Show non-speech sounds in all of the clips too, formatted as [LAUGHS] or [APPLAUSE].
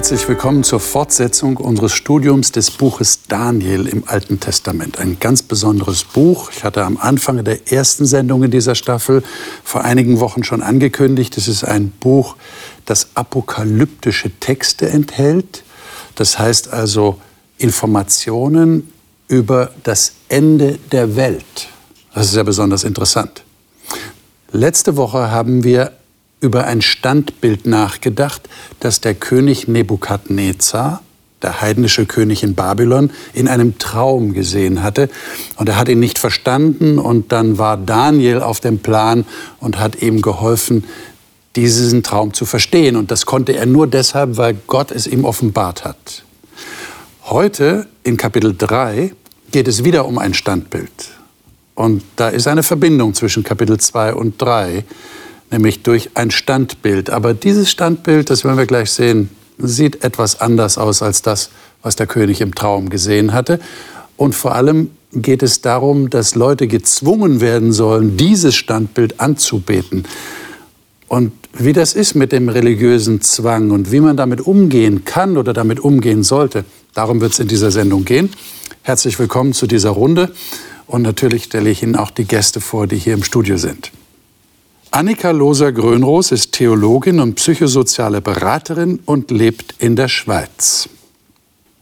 Herzlich willkommen zur Fortsetzung unseres Studiums des Buches Daniel im Alten Testament. Ein ganz besonderes Buch. Ich hatte am Anfang der ersten Sendung in dieser Staffel vor einigen Wochen schon angekündigt. Es ist ein Buch, das apokalyptische Texte enthält. Das heißt also Informationen über das Ende der Welt. Das ist ja besonders interessant. Letzte Woche haben wir über ein Standbild nachgedacht, das der König Nebukadnezar, der heidnische König in Babylon, in einem Traum gesehen hatte. Und er hat ihn nicht verstanden und dann war Daniel auf dem Plan und hat ihm geholfen, diesen Traum zu verstehen. Und das konnte er nur deshalb, weil Gott es ihm offenbart hat. Heute in Kapitel 3 geht es wieder um ein Standbild. Und da ist eine Verbindung zwischen Kapitel 2 und 3 nämlich durch ein Standbild. Aber dieses Standbild, das werden wir gleich sehen, sieht etwas anders aus als das, was der König im Traum gesehen hatte. Und vor allem geht es darum, dass Leute gezwungen werden sollen, dieses Standbild anzubeten. Und wie das ist mit dem religiösen Zwang und wie man damit umgehen kann oder damit umgehen sollte, darum wird es in dieser Sendung gehen. Herzlich willkommen zu dieser Runde. Und natürlich stelle ich Ihnen auch die Gäste vor, die hier im Studio sind. Annika Loser-Grönroos ist Theologin und psychosoziale Beraterin und lebt in der Schweiz.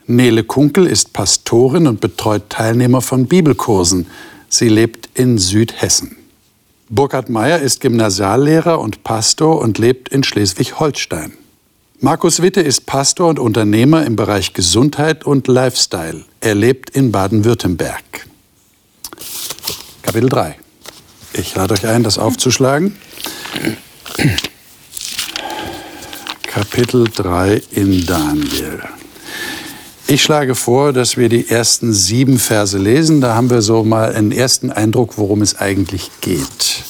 Nele Kunkel ist Pastorin und betreut Teilnehmer von Bibelkursen. Sie lebt in Südhessen. Burkhard Meyer ist Gymnasiallehrer und Pastor und lebt in Schleswig-Holstein. Markus Witte ist Pastor und Unternehmer im Bereich Gesundheit und Lifestyle. Er lebt in Baden-Württemberg. Kapitel 3. Ich lade euch ein, das aufzuschlagen. Kapitel 3 in Daniel. Ich schlage vor, dass wir die ersten sieben Verse lesen. Da haben wir so mal einen ersten Eindruck, worum es eigentlich geht.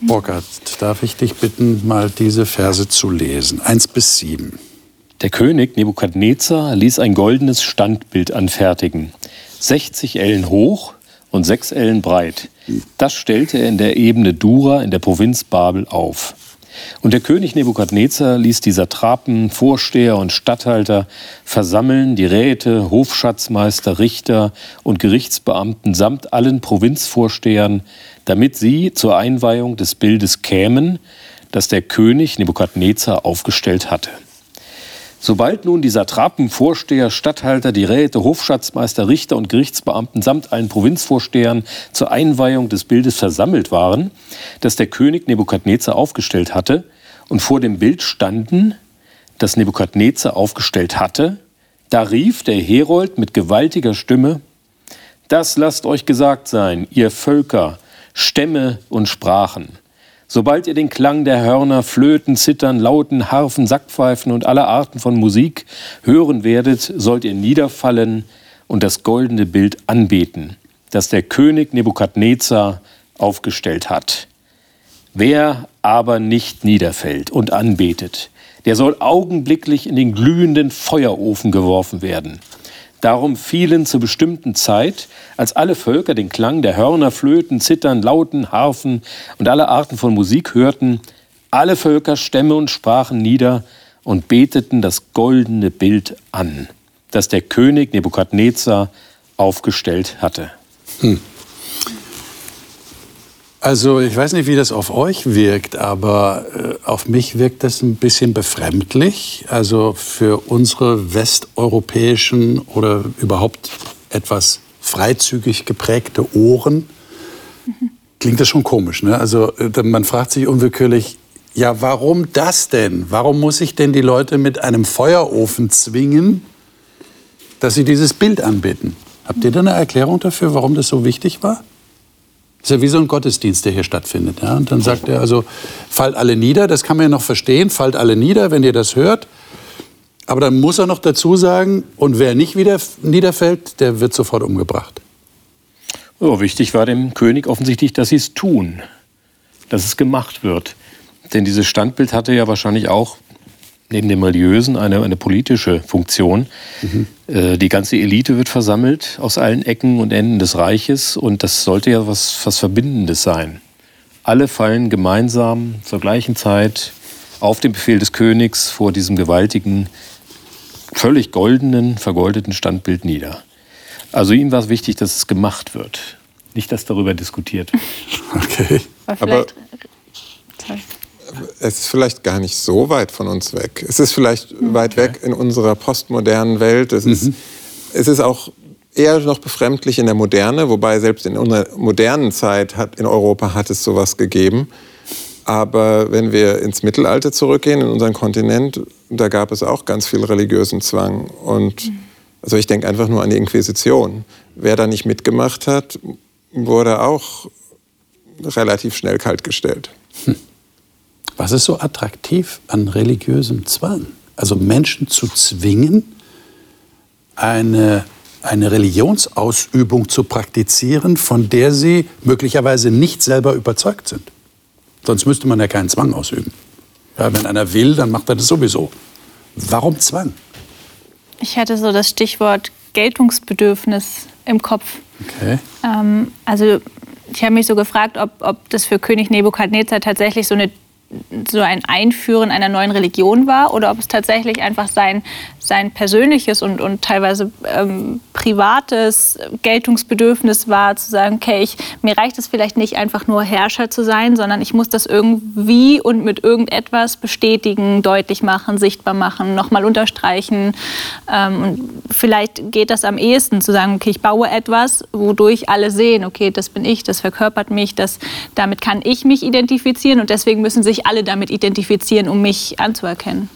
Burkhard, darf ich dich bitten, mal diese Verse zu lesen? Eins bis sieben. Der König Nebukadnezar ließ ein goldenes Standbild anfertigen, 60 Ellen hoch und sechs Ellen breit. Das stellte er in der Ebene Dura in der Provinz Babel auf. Und der König Nebukadnezar ließ die Satrapen, Vorsteher und Statthalter versammeln, die Räte, Hofschatzmeister, Richter und Gerichtsbeamten samt allen Provinzvorstehern, damit sie zur Einweihung des Bildes kämen, das der König Nebukadnezar aufgestellt hatte. Sobald nun die Satrapen, Vorsteher, Statthalter, die Räte, Hofschatzmeister, Richter und Gerichtsbeamten samt allen Provinzvorstehern zur Einweihung des Bildes versammelt waren, das der König Nebukadnezar aufgestellt hatte, und vor dem Bild standen, das Nebukadnezar aufgestellt hatte, da rief der Herold mit gewaltiger Stimme, Das lasst euch gesagt sein, ihr Völker, Stämme und Sprachen. Sobald ihr den Klang der Hörner, Flöten, Zittern, Lauten, Harfen, Sackpfeifen und aller Arten von Musik hören werdet, sollt ihr niederfallen und das goldene Bild anbeten, das der König Nebukadnezar aufgestellt hat. Wer aber nicht niederfällt und anbetet, der soll augenblicklich in den glühenden Feuerofen geworfen werden. Darum fielen zur bestimmten Zeit, als alle Völker den Klang der Hörner, Flöten, Zittern, Lauten, Harfen und alle Arten von Musik hörten, alle Völker, Stämme und Sprachen nieder und beteten das goldene Bild an, das der König Nebukadnezar aufgestellt hatte. Hm. Also ich weiß nicht, wie das auf euch wirkt, aber äh, auf mich wirkt das ein bisschen befremdlich. Also für unsere westeuropäischen oder überhaupt etwas freizügig geprägte Ohren klingt das schon komisch. Ne? Also äh, man fragt sich unwillkürlich, ja, warum das denn? Warum muss ich denn die Leute mit einem Feuerofen zwingen, dass sie dieses Bild anbeten? Habt ihr da eine Erklärung dafür, warum das so wichtig war? Ist ja wie so ein Gottesdienst, der hier stattfindet. Ja? Und dann sagt er also, fallt alle nieder, das kann man ja noch verstehen, fallt alle nieder, wenn ihr das hört. Aber dann muss er noch dazu sagen, und wer nicht wieder niederfällt, der wird sofort umgebracht. Oh, wichtig war dem König offensichtlich, dass sie es tun, dass es gemacht wird. Denn dieses Standbild hatte ja wahrscheinlich auch neben dem religiösen eine, eine politische Funktion. Mhm. Äh, die ganze Elite wird versammelt aus allen Ecken und Enden des Reiches und das sollte ja was, was Verbindendes sein. Alle fallen gemeinsam zur gleichen Zeit auf den Befehl des Königs vor diesem gewaltigen, völlig goldenen, vergoldeten Standbild nieder. Also ihm war es wichtig, dass es gemacht wird, nicht, dass darüber diskutiert wird. [LAUGHS] Okay. Aber es ist vielleicht gar nicht so weit von uns weg. Es ist vielleicht okay. weit weg in unserer postmodernen Welt. Es, mhm. ist, es ist auch eher noch befremdlich in der Moderne, wobei selbst in unserer modernen Zeit hat, in Europa hat es sowas gegeben. Aber wenn wir ins Mittelalter zurückgehen, in unseren Kontinent, da gab es auch ganz viel religiösen Zwang. Und also ich denke einfach nur an die Inquisition. Wer da nicht mitgemacht hat, wurde auch relativ schnell kaltgestellt. Hm. Was ist so attraktiv an religiösem Zwang? Also Menschen zu zwingen, eine, eine Religionsausübung zu praktizieren, von der sie möglicherweise nicht selber überzeugt sind. Sonst müsste man ja keinen Zwang ausüben. Ja, wenn einer will, dann macht er das sowieso. Warum Zwang? Ich hatte so das Stichwort Geltungsbedürfnis im Kopf. Okay. Ähm, also ich habe mich so gefragt, ob, ob das für König Nebukadnezar tatsächlich so eine so ein Einführen einer neuen Religion war oder ob es tatsächlich einfach sein, sein persönliches und, und teilweise ähm, privates Geltungsbedürfnis war, zu sagen, okay, ich, mir reicht es vielleicht nicht einfach nur Herrscher zu sein, sondern ich muss das irgendwie und mit irgendetwas bestätigen, deutlich machen, sichtbar machen, nochmal unterstreichen. Ähm, und vielleicht geht das am ehesten, zu sagen, okay, ich baue etwas, wodurch alle sehen, okay, das bin ich, das verkörpert mich, das, damit kann ich mich identifizieren und deswegen müssen sich alle damit identifizieren, um mich anzuerkennen.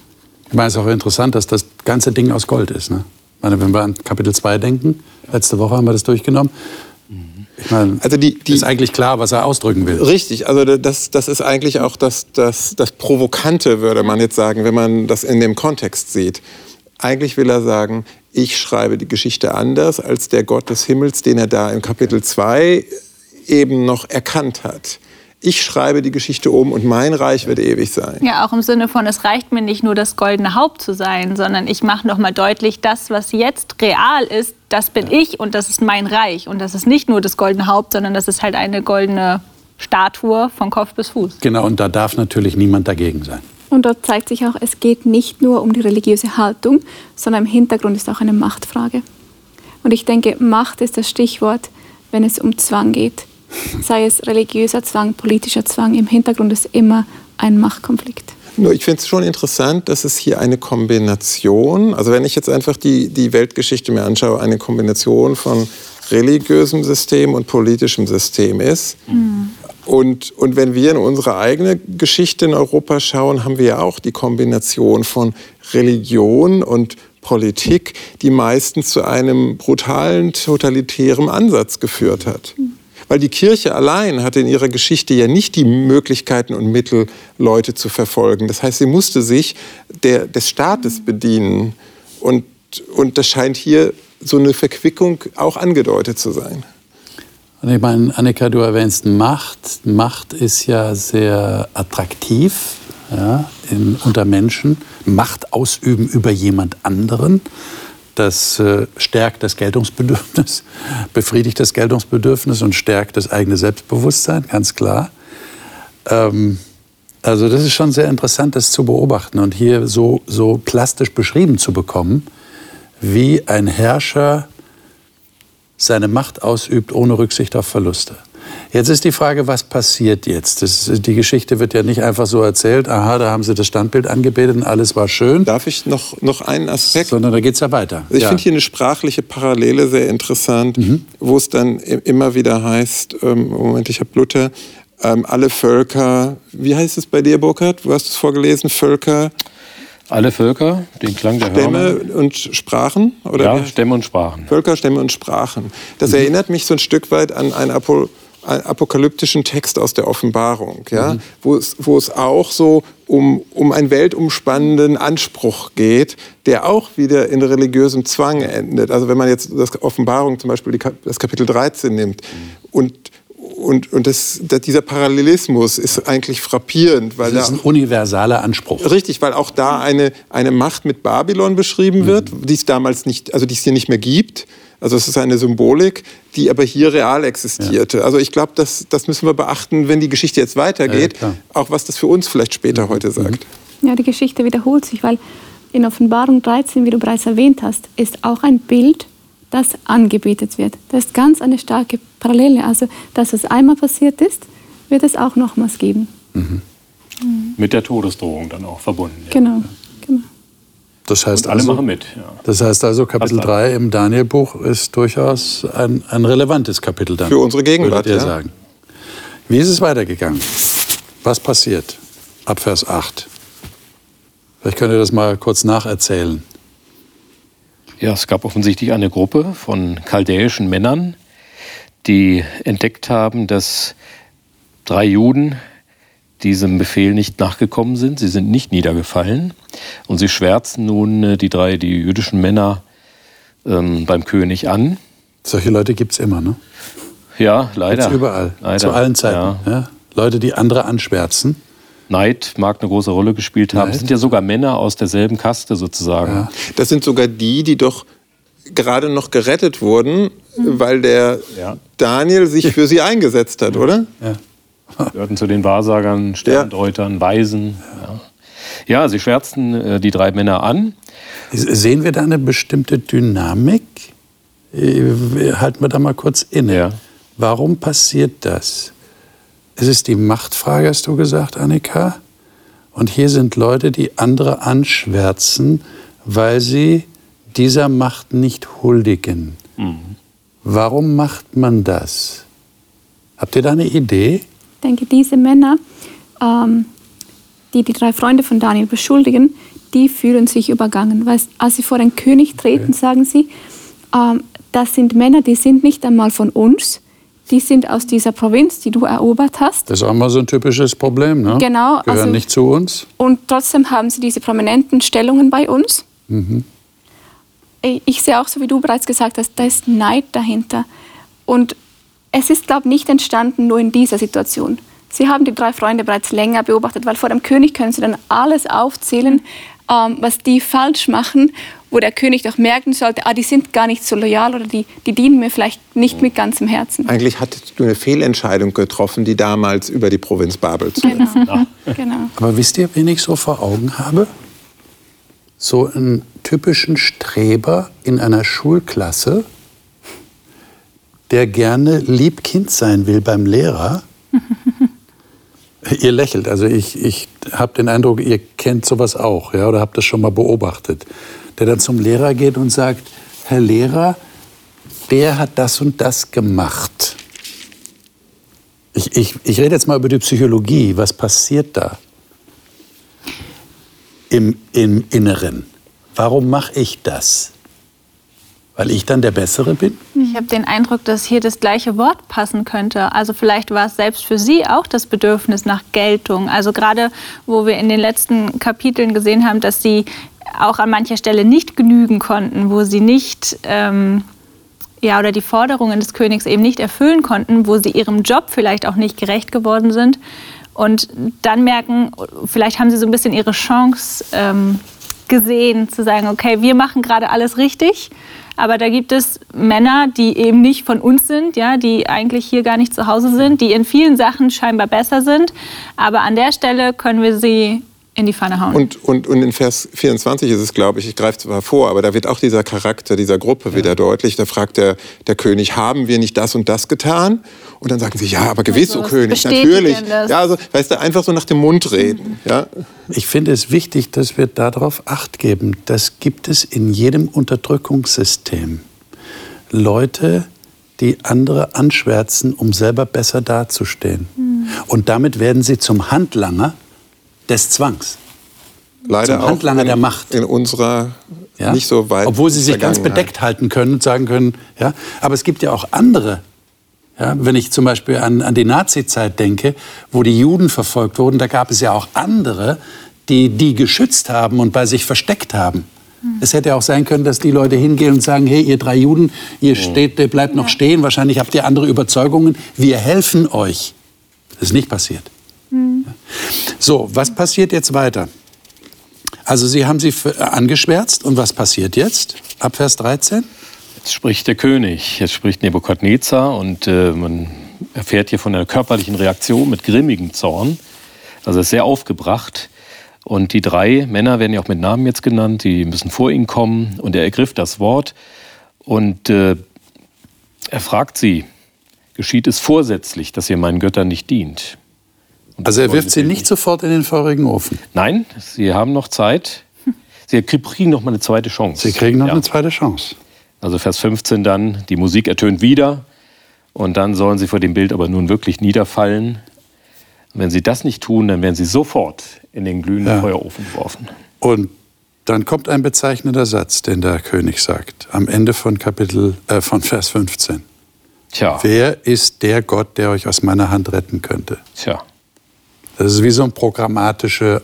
Ich meine, es ist auch interessant, dass das ganze Ding aus Gold ist. Ne? Ich meine, wenn wir an Kapitel 2 denken, letzte Woche haben wir das durchgenommen. Ich meine, also die, die, ist eigentlich klar, was er ausdrücken will. Richtig, also das, das ist eigentlich auch das, das, das Provokante, würde man jetzt sagen, wenn man das in dem Kontext sieht. Eigentlich will er sagen, ich schreibe die Geschichte anders als der Gott des Himmels, den er da im Kapitel 2 eben noch erkannt hat ich schreibe die Geschichte um und mein Reich wird ewig sein. Ja, auch im Sinne von, es reicht mir nicht nur das goldene Haupt zu sein, sondern ich mache nochmal deutlich, das, was jetzt real ist, das bin ja. ich und das ist mein Reich. Und das ist nicht nur das goldene Haupt, sondern das ist halt eine goldene Statue von Kopf bis Fuß. Genau, und da darf natürlich niemand dagegen sein. Und dort zeigt sich auch, es geht nicht nur um die religiöse Haltung, sondern im Hintergrund ist auch eine Machtfrage. Und ich denke, Macht ist das Stichwort, wenn es um Zwang geht sei es religiöser Zwang, politischer Zwang, im Hintergrund ist immer ein Machtkonflikt. Nur ich finde es schon interessant, dass es hier eine Kombination, also wenn ich jetzt einfach die, die Weltgeschichte mir anschaue, eine Kombination von religiösem System und politischem System ist. Mhm. Und, und wenn wir in unsere eigene Geschichte in Europa schauen, haben wir ja auch die Kombination von Religion und Politik, die meistens zu einem brutalen, totalitären Ansatz geführt hat. Mhm. Weil die Kirche allein hatte in ihrer Geschichte ja nicht die Möglichkeiten und Mittel, Leute zu verfolgen. Das heißt, sie musste sich der, des Staates bedienen. Und, und das scheint hier so eine Verquickung auch angedeutet zu sein. Und ich meine, Annika, du erwähnst Macht. Macht ist ja sehr attraktiv ja, in, unter Menschen. Macht ausüben über jemand anderen das äh, stärkt das Geltungsbedürfnis, [LAUGHS] befriedigt das Geltungsbedürfnis und stärkt das eigene Selbstbewusstsein, ganz klar. Ähm, also das ist schon sehr interessant, das zu beobachten und hier so, so plastisch beschrieben zu bekommen, wie ein Herrscher seine Macht ausübt ohne Rücksicht auf Verluste. Jetzt ist die Frage, was passiert jetzt? Das, die Geschichte wird ja nicht einfach so erzählt, aha, da haben sie das Standbild angebetet und alles war schön. Darf ich noch, noch einen Aspekt? Sondern da geht es ja weiter. Ich ja. finde hier eine sprachliche Parallele sehr interessant, mhm. wo es dann immer wieder heißt, ähm, Moment, ich habe Luther, ähm, alle Völker, wie heißt es bei dir, Burkhard? Du hast es vorgelesen, Völker. Alle Völker, den Klang der Stämme Hörner. und Sprachen? Oder ja, Stämme und Sprachen. Völker, Stämme und Sprachen. Das mhm. erinnert mich so ein Stück weit an ein Apol apokalyptischen Text aus der Offenbarung, ja, mhm. wo, es, wo es auch so um, um einen weltumspannenden Anspruch geht, der auch wieder in religiösem Zwang endet. Also wenn man jetzt das Offenbarung zum Beispiel die, das Kapitel 13 nimmt mhm. und und, und das, das, dieser Parallelismus ist eigentlich frappierend. Weil das ist ein universaler Anspruch. Richtig, weil auch da eine, eine Macht mit Babylon beschrieben wird, mhm. die es damals nicht, also die es hier nicht mehr gibt. Also es ist eine Symbolik, die aber hier real existierte. Ja. Also ich glaube, das, das müssen wir beachten, wenn die Geschichte jetzt weitergeht, ja, auch was das für uns vielleicht später mhm. heute sagt. Ja, die Geschichte wiederholt sich, weil in Offenbarung 13, wie du bereits erwähnt hast, ist auch ein Bild, das angebetet wird. Das ist ganz eine starke Parallele. Also, dass es einmal passiert ist, wird es auch nochmals geben. Mhm. Mhm. Mit der Todesdrohung dann auch verbunden. Ja. Genau, genau. Das heißt alle also, machen mit. Ja. Das heißt also, Kapitel 3 im Daniel-Buch ist durchaus ein, ein, relevantes Kapitel dann. Für unsere Gegenwart, ja. sagen. Wie ist es weitergegangen? Was passiert ab Vers 8? Vielleicht könnt ihr das mal kurz nacherzählen. Ja, es gab offensichtlich eine Gruppe von chaldäischen Männern, die entdeckt haben, dass drei Juden diesem Befehl nicht nachgekommen sind. Sie sind nicht niedergefallen. Und sie schwärzen nun äh, die drei, die jüdischen Männer ähm, beim König an. Solche Leute gibt es immer, ne? Ja, leider. Gibt's überall. Leider. Zu allen Zeiten. Ja. Ja? Leute, die andere anschwärzen. Neid mag eine große Rolle gespielt haben. Es sind ja sogar Männer aus derselben Kaste sozusagen. Ja. Das sind sogar die, die doch gerade noch gerettet wurden, weil der ja. Daniel sich [LAUGHS] für sie eingesetzt hat, oder? Ja. [LAUGHS] Gehörten zu den Wahrsagern, Sterndeutern, Weisen. Ja. ja, sie schwärzten äh, die drei Männer an. Sehen wir da eine bestimmte Dynamik? Äh, halten wir da mal kurz inne. Warum passiert das? Es ist die Machtfrage, hast du gesagt, Annika. Und hier sind Leute, die andere anschwärzen, weil sie dieser Macht nicht huldigen. Mhm. Warum macht man das? Habt ihr da eine Idee? Ich denke, diese Männer, ähm, die die drei Freunde von Daniel beschuldigen, die fühlen sich übergangen. Weil als sie vor den König treten, okay. sagen sie, ähm, das sind Männer, die sind nicht einmal von uns, die sind aus dieser Provinz, die du erobert hast. Das ist auch mal so ein typisches Problem, ne? Genau. Gehören also, nicht zu uns. Und trotzdem haben sie diese prominenten Stellungen bei uns. Mhm. Ich sehe auch, so wie du bereits gesagt hast, da ist Neid dahinter. Und es ist, glaube ich, nicht entstanden nur in dieser Situation. Sie haben die drei Freunde bereits länger beobachtet, weil vor dem König können sie dann alles aufzählen, ähm, was die falsch machen wo der König doch merken sollte, ah, die sind gar nicht so loyal oder die, die dienen mir vielleicht nicht mit ganzem Herzen. Eigentlich hattest du eine Fehlentscheidung getroffen, die damals über die Provinz Babel zu genau. Ja. [LAUGHS] genau. Aber wisst ihr, wen ich so vor Augen habe? So einen typischen Streber in einer Schulklasse, der gerne Liebkind sein will beim Lehrer. [LAUGHS] ihr lächelt, also ich, ich habe den Eindruck, ihr kennt sowas auch, ja, oder habt das schon mal beobachtet der dann zum Lehrer geht und sagt, Herr Lehrer, der hat das und das gemacht. Ich, ich, ich rede jetzt mal über die Psychologie. Was passiert da im, im Inneren? Warum mache ich das? Weil ich dann der Bessere bin? Ich habe den Eindruck, dass hier das gleiche Wort passen könnte. Also vielleicht war es selbst für Sie auch das Bedürfnis nach Geltung. Also gerade, wo wir in den letzten Kapiteln gesehen haben, dass Sie auch an mancher Stelle nicht genügen konnten, wo sie nicht ähm, ja, oder die Forderungen des Königs eben nicht erfüllen konnten, wo sie ihrem Job vielleicht auch nicht gerecht geworden sind. Und dann merken, vielleicht haben sie so ein bisschen ihre Chance ähm, gesehen, zu sagen, okay, wir machen gerade alles richtig, aber da gibt es Männer, die eben nicht von uns sind, ja, die eigentlich hier gar nicht zu Hause sind, die in vielen Sachen scheinbar besser sind, aber an der Stelle können wir sie in die Pfanne hauen. Und, und, und in Vers 24 ist es, glaube ich, ich greife zwar vor, aber da wird auch dieser Charakter dieser Gruppe ja. wieder deutlich. Da fragt der, der König, haben wir nicht das und das getan? Und dann sagen sie, ja, aber gewiss, also, o König, natürlich. Ja, also, weißt du, einfach so nach dem Mund reden. Mhm. Ja? Ich finde es wichtig, dass wir darauf Acht geben. Das gibt es in jedem Unterdrückungssystem. Leute, die andere anschwärzen, um selber besser dazustehen. Mhm. Und damit werden sie zum Handlanger des Zwangs. Leider Zum Handlanger in, der Macht. In unserer ja? nicht so weit. Obwohl sie sich ganz bedeckt halten können und sagen können, ja. Aber es gibt ja auch andere. Ja, wenn ich zum Beispiel an, an die Nazi-Zeit denke, wo die Juden verfolgt wurden, da gab es ja auch andere, die die geschützt haben und bei sich versteckt haben. Es hätte auch sein können, dass die Leute hingehen und sagen, hey, ihr drei Juden, ihr steht, ihr bleibt noch stehen, wahrscheinlich habt ihr andere Überzeugungen, wir helfen euch. Das ist nicht passiert. So, was passiert jetzt weiter? Also Sie haben sie für- angeschwärzt und was passiert jetzt? Ab Vers 13? Jetzt spricht der König, jetzt spricht Nebukadnezar und äh, man erfährt hier von einer körperlichen Reaktion mit grimmigem Zorn. Also er ist sehr aufgebracht. Und die drei Männer werden ja auch mit Namen jetzt genannt, die müssen vor ihn kommen. Und er ergriff das Wort und äh, er fragt sie, geschieht es vorsätzlich, dass ihr meinen Göttern nicht dient? Also er wirft sie nicht sofort in den feurigen Ofen. Nein, sie haben noch Zeit. Sie kriegen noch mal eine zweite Chance. Sie kriegen noch Ja. eine zweite Chance. Also Vers 15 dann, die Musik ertönt wieder und dann sollen sie vor dem Bild aber nun wirklich niederfallen. Wenn sie das nicht tun, dann werden sie sofort in den glühenden Ja. Feuerofen geworfen. Und dann kommt ein bezeichnender Satz, den der König sagt, am Ende von Kapitel, äh, von Vers 15. Tja, Wer ist der Gott, der euch aus meiner Hand retten könnte? tja. Das ist wie so eine programmatische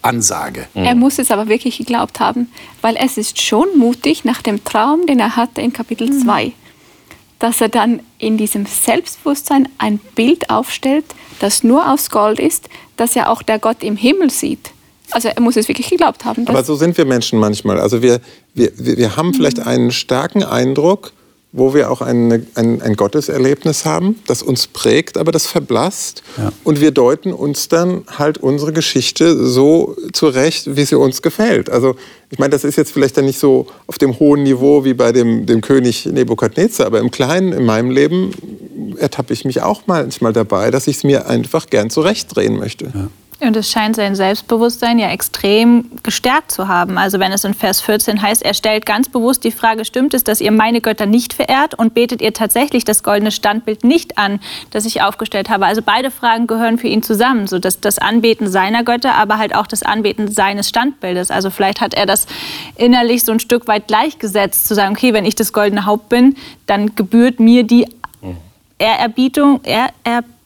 Ansage. Er muss es aber wirklich geglaubt haben, weil es ist schon mutig nach dem Traum, den er hatte in Kapitel 2, dass er dann in diesem Selbstbewusstsein ein Bild aufstellt, das nur aus Gold ist, das ja auch der Gott im Himmel sieht. Also er muss es wirklich geglaubt haben. Aber so sind wir Menschen manchmal. Also wir, wir, wir wir haben vielleicht einen starken Eindruck, wo wir auch eine, ein, ein Gotteserlebnis haben, das uns prägt, aber das verblasst. Ja. Und wir deuten uns dann halt unsere Geschichte so zurecht, wie sie uns gefällt. Also ich meine, das ist jetzt vielleicht dann nicht so auf dem hohen Niveau wie bei dem, dem König Nebukadnezar, aber im Kleinen, in meinem Leben, ertappe ich mich auch manchmal dabei, dass ich es mir einfach gern zurechtdrehen möchte. Und es scheint sein Selbstbewusstsein ja extrem gestärkt zu haben. Also wenn es in Vers 14 heißt, er stellt ganz bewusst die Frage, stimmt es, dass ihr meine Götter nicht verehrt und betet ihr tatsächlich das goldene Standbild nicht an, das ich aufgestellt habe? Also beide Fragen gehören für ihn zusammen, so dass das Anbeten seiner Götter, aber halt auch das Anbeten seines Standbildes. Also vielleicht hat er das innerlich so ein Stück weit gleichgesetzt, zu sagen, okay, wenn ich das goldene Haupt bin, dann gebührt mir die Ehrerbietung, Ehrerbietung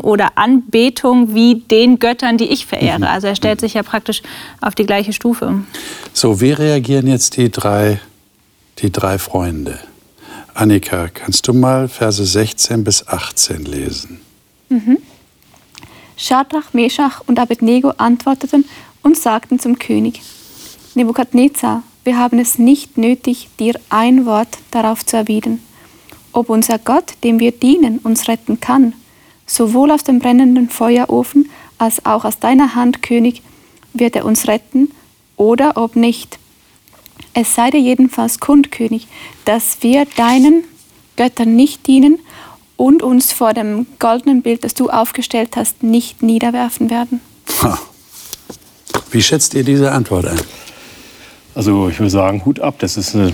oder Anbetung wie den Göttern, die ich verehre. Also er stellt sich ja praktisch auf die gleiche Stufe. So, wie reagieren jetzt die drei, die drei Freunde? Annika, kannst du mal Verse 16 bis 18 lesen? Schadrach, Meschach und Abednego antworteten und sagten zum König, Nebukadnezar, wir haben es nicht nötig, dir ein Wort darauf zu erwidern, ob unser Gott, dem wir dienen, uns retten kann, sowohl aus dem brennenden Feuerofen als auch aus deiner Hand, König, wird er uns retten oder ob nicht. Es sei dir jedenfalls kund, König, dass wir deinen Göttern nicht dienen und uns vor dem goldenen Bild, das du aufgestellt hast, nicht niederwerfen werden. Ha. Wie schätzt ihr diese Antwort ein? Also ich würde sagen, Hut ab. Das ist eine,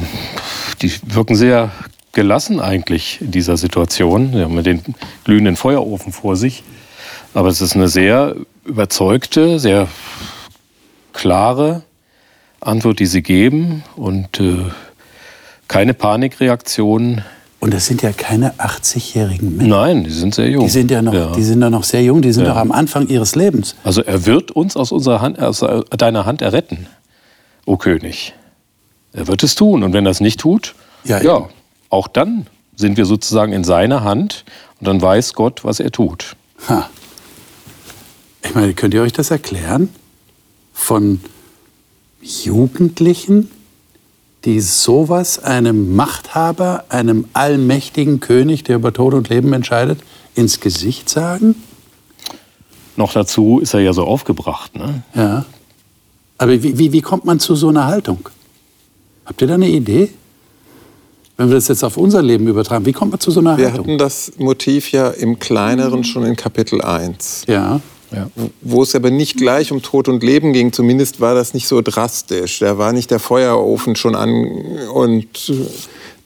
die wirken sehr gelassen eigentlich in dieser Situation. Sie haben ja den glühenden Feuerofen vor sich. Aber es ist eine sehr überzeugte, sehr klare Antwort, die sie geben und äh, keine Panikreaktion. Und das sind ja keine 80-jährigen Männer. Nein, die sind sehr jung. Die sind ja noch, Die sind ja noch sehr jung, die sind Ja. noch am Anfang ihres Lebens. Also er wird uns aus, unserer Hand, aus äh, deiner Hand erretten, o König. Er wird es tun. Und wenn er es nicht tut, Ja, ja. Auch dann sind wir sozusagen in seiner Hand und dann weiß Gott, was er tut. Ha. Ich meine, könnt ihr euch das erklären? Von Jugendlichen, die sowas einem Machthaber, einem allmächtigen König, der über Tod und Leben entscheidet, ins Gesicht sagen? Noch dazu ist er ja so aufgebracht. Ne? Ja. Aber wie, wie, wie kommt man zu so einer Haltung? Habt ihr da eine Idee? Wenn wir das jetzt auf unser Leben übertragen, wie kommt man zu so einer Wir Haltung? hatten das Motiv ja im Kleineren schon in Kapitel 1. Ja. Ja. wo es aber nicht gleich um Tod und Leben ging. Zumindest war das nicht so drastisch. Da war nicht der Feuerofen schon an und äh,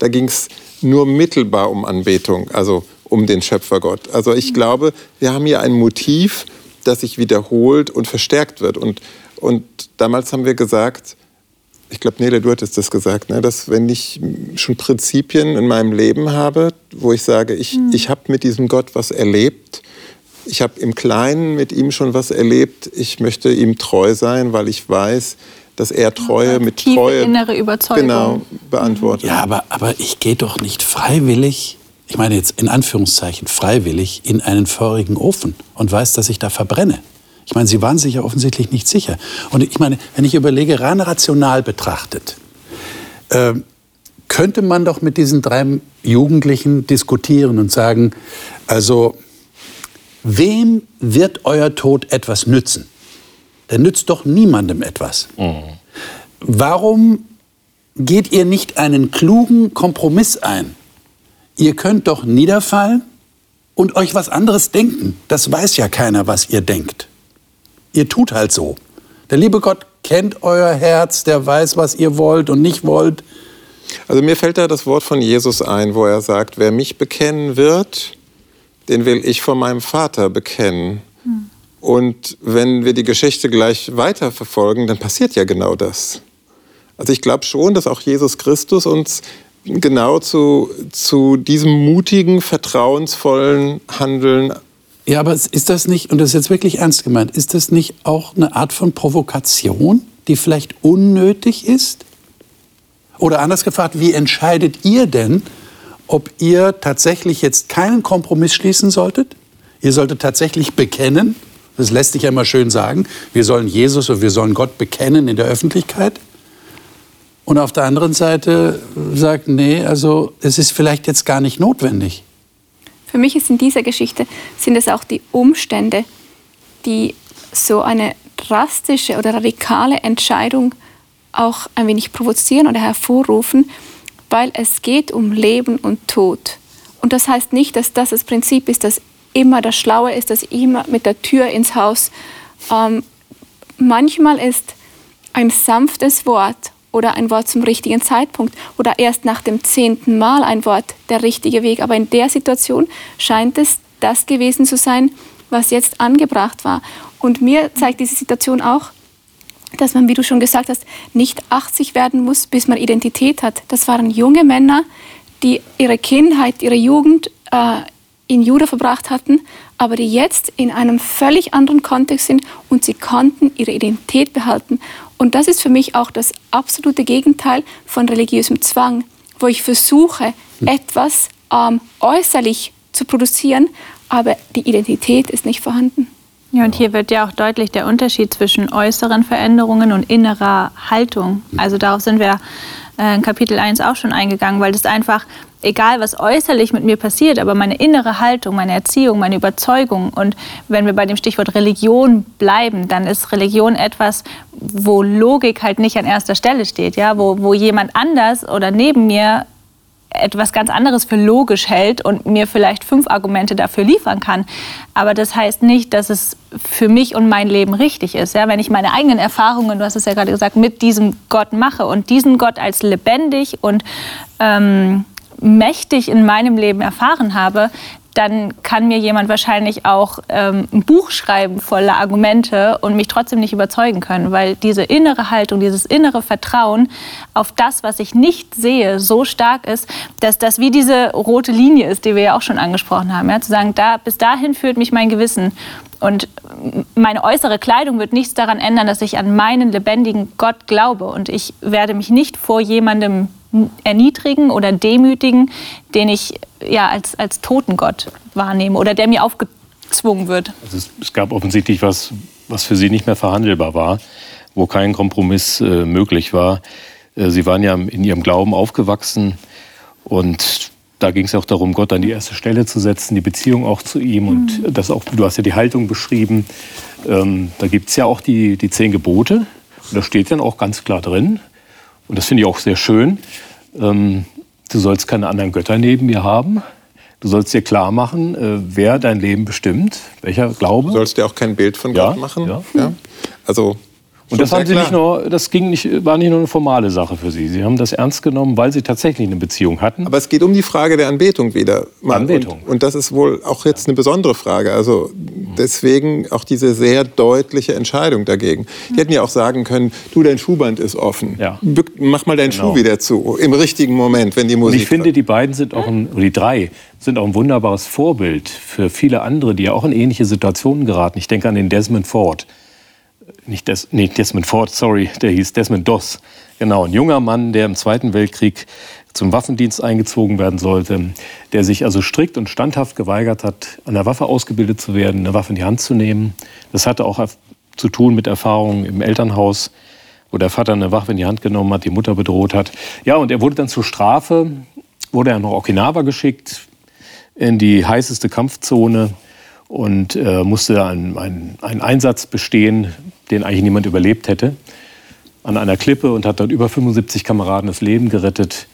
da ging es nur mittelbar um Anbetung, also um den Schöpfergott. Also ich glaube, wir haben hier ein Motiv, das sich wiederholt und verstärkt wird. Und, und damals haben wir gesagt, ich glaube, Nele, du hattest das gesagt, ne, dass wenn ich schon Prinzipien in meinem Leben habe, wo ich sage, ich, ich habe mit diesem Gott was erlebt, ich habe im Kleinen mit ihm schon was erlebt. Ich möchte ihm treu sein, weil ich weiß, dass er Treue mit Tiefe Treue innere Überzeugung. genau beantwortet. Ja, aber, aber ich gehe doch nicht freiwillig, ich meine jetzt in Anführungszeichen freiwillig, in einen feurigen Ofen und weiß, dass ich da verbrenne. Ich meine, Sie waren sich ja offensichtlich nicht sicher. Und ich meine, wenn ich überlege, rein rational betrachtet, äh, könnte man doch mit diesen drei Jugendlichen diskutieren und sagen, also wem wird euer Tod etwas nützen? Der nützt doch niemandem etwas. Warum geht ihr nicht einen klugen Kompromiss ein? Ihr könnt doch niederfallen und euch was anderes denken. Das weiß ja keiner, was ihr denkt. Ihr tut halt so. Der liebe Gott kennt euer Herz, der weiß, was ihr wollt und nicht wollt. Also mir fällt da das Wort von Jesus ein, wo er sagt, wer mich bekennen wird, den will ich vor meinem Vater bekennen. Und wenn wir die Geschichte gleich weiter verfolgen, dann passiert ja genau das. Also ich glaube schon, dass auch Jesus Christus uns genau zu, zu diesem mutigen, vertrauensvollen Handeln Ja, aber ist das nicht, und das ist jetzt wirklich ernst gemeint, ist das nicht auch eine Art von Provokation, die vielleicht unnötig ist? Oder anders gefragt, wie entscheidet ihr denn, ob ihr tatsächlich jetzt keinen Kompromiss schließen solltet? Ihr solltet tatsächlich bekennen, das lässt sich ja immer schön sagen, wir sollen Jesus und wir sollen Gott bekennen in der Öffentlichkeit. Und auf der anderen Seite sagt, nee, also es ist vielleicht jetzt gar nicht notwendig. Für mich ist in dieser Geschichte sind es auch die Umstände, die so eine drastische oder radikale Entscheidung auch ein wenig provozieren oder hervorrufen, weil es geht um Leben und Tod. Und das heißt nicht, dass das das Prinzip ist, dass immer das Schlaue ist, dass immer mit der Tür ins Haus. Ähm, manchmal ist ein sanftes Wort oder ein Wort zum richtigen Zeitpunkt oder erst nach dem zehnten Mal ein Wort der richtige Weg. Aber in der Situation scheint es das gewesen zu sein, was jetzt angebracht war. Und mir zeigt diese Situation auch, dass man, wie du schon gesagt hast, nicht 80 werden muss, bis man Identität hat. Das waren junge Männer, die ihre Kindheit, ihre Jugend äh, in Juda verbracht hatten, aber die jetzt in einem völlig anderen Kontext sind und sie konnten ihre Identität behalten. Und das ist für mich auch das absolute Gegenteil von religiösem Zwang, wo ich versuche, etwas ähm, äußerlich zu produzieren, aber die Identität ist nicht vorhanden. Ja, und hier wird ja auch deutlich der Unterschied zwischen äußeren Veränderungen und innerer Haltung. Also darauf sind wir in Kapitel 1 auch schon eingegangen, weil das einfach, egal was äußerlich mit mir passiert, aber meine innere Haltung, meine Erziehung, meine Überzeugung und wenn wir bei dem Stichwort Religion bleiben, dann ist Religion etwas, wo Logik halt nicht an erster Stelle steht, ja, wo, wo jemand anders oder neben mir etwas ganz anderes für logisch hält und mir vielleicht fünf Argumente dafür liefern kann. Aber das heißt nicht, dass es für mich und mein Leben richtig ist. Ja, wenn ich meine eigenen Erfahrungen, du hast es ja gerade gesagt, mit diesem Gott mache und diesen Gott als lebendig und ähm, mächtig in meinem Leben erfahren habe, dann kann mir jemand wahrscheinlich auch ähm, ein Buch schreiben voller Argumente und mich trotzdem nicht überzeugen können, weil diese innere Haltung, dieses innere Vertrauen auf das, was ich nicht sehe, so stark ist, dass das wie diese rote Linie ist, die wir ja auch schon angesprochen haben. Ja? Zu sagen, da, bis dahin führt mich mein Gewissen. Und meine äußere Kleidung wird nichts daran ändern, dass ich an meinen lebendigen Gott glaube. Und ich werde mich nicht vor jemandem erniedrigen oder demütigen, den ich ja als, als Totengott wahrnehme oder der mir aufgezwungen wird. Also es, es gab offensichtlich was, was für sie nicht mehr verhandelbar war, wo kein Kompromiss äh, möglich war. Äh, sie waren ja in ihrem Glauben aufgewachsen und da ging es auch darum, Gott an die erste Stelle zu setzen, die Beziehung auch zu ihm. Und das auch, du hast ja die Haltung beschrieben. Ähm, da gibt es ja auch die, die zehn Gebote. Und da steht dann auch ganz klar drin, und das finde ich auch sehr schön, ähm, du sollst keine anderen Götter neben mir haben. Du sollst dir klar machen, äh, wer dein Leben bestimmt, welcher Glaube. Du sollst dir auch kein Bild von Ja, Gott machen. ja. Also Und das, haben sie klar. nicht nur, das ging nicht, war nicht nur eine formale Sache für sie. Sie haben das ernst genommen, weil sie tatsächlich eine Beziehung hatten. Aber es geht um die Frage der Anbetung wieder. mal. Anbetung. Und, und das ist wohl auch jetzt eine besondere Frage. Also deswegen auch diese sehr deutliche Entscheidung dagegen. Die hätten ja auch sagen können, du, dein Schuhband ist offen. Ja. Mach mal deinen Genau. Schuh wieder zu. Im richtigen Moment, wenn die Und Musik ich finde, die beiden sind auch ein, die drei sind auch ein wunderbares Vorbild für viele andere, die ja auch in ähnliche Situationen geraten. Ich denke an den Desmond Ford. Nicht Des, nee, Desmond Ford, sorry, der hieß Desmond Doss. Genau, ein junger Mann, der im Zweiten Weltkrieg zum Waffendienst eingezogen werden sollte, der sich also strikt und standhaft geweigert hat, an der Waffe ausgebildet zu werden, eine Waffe in die Hand zu nehmen. Das hatte auch zu tun mit Erfahrungen im Elternhaus, wo der Vater eine Waffe in die Hand genommen hat, die Mutter bedroht hat. Ja, und er wurde dann zur Strafe, wurde er nach Okinawa geschickt, in die heißeste Kampfzone und äh, musste einen, einen, einen Einsatz bestehen, den eigentlich niemand überlebt hätte, an einer Klippe und hat dort über 75 Kameraden das Leben gerettet.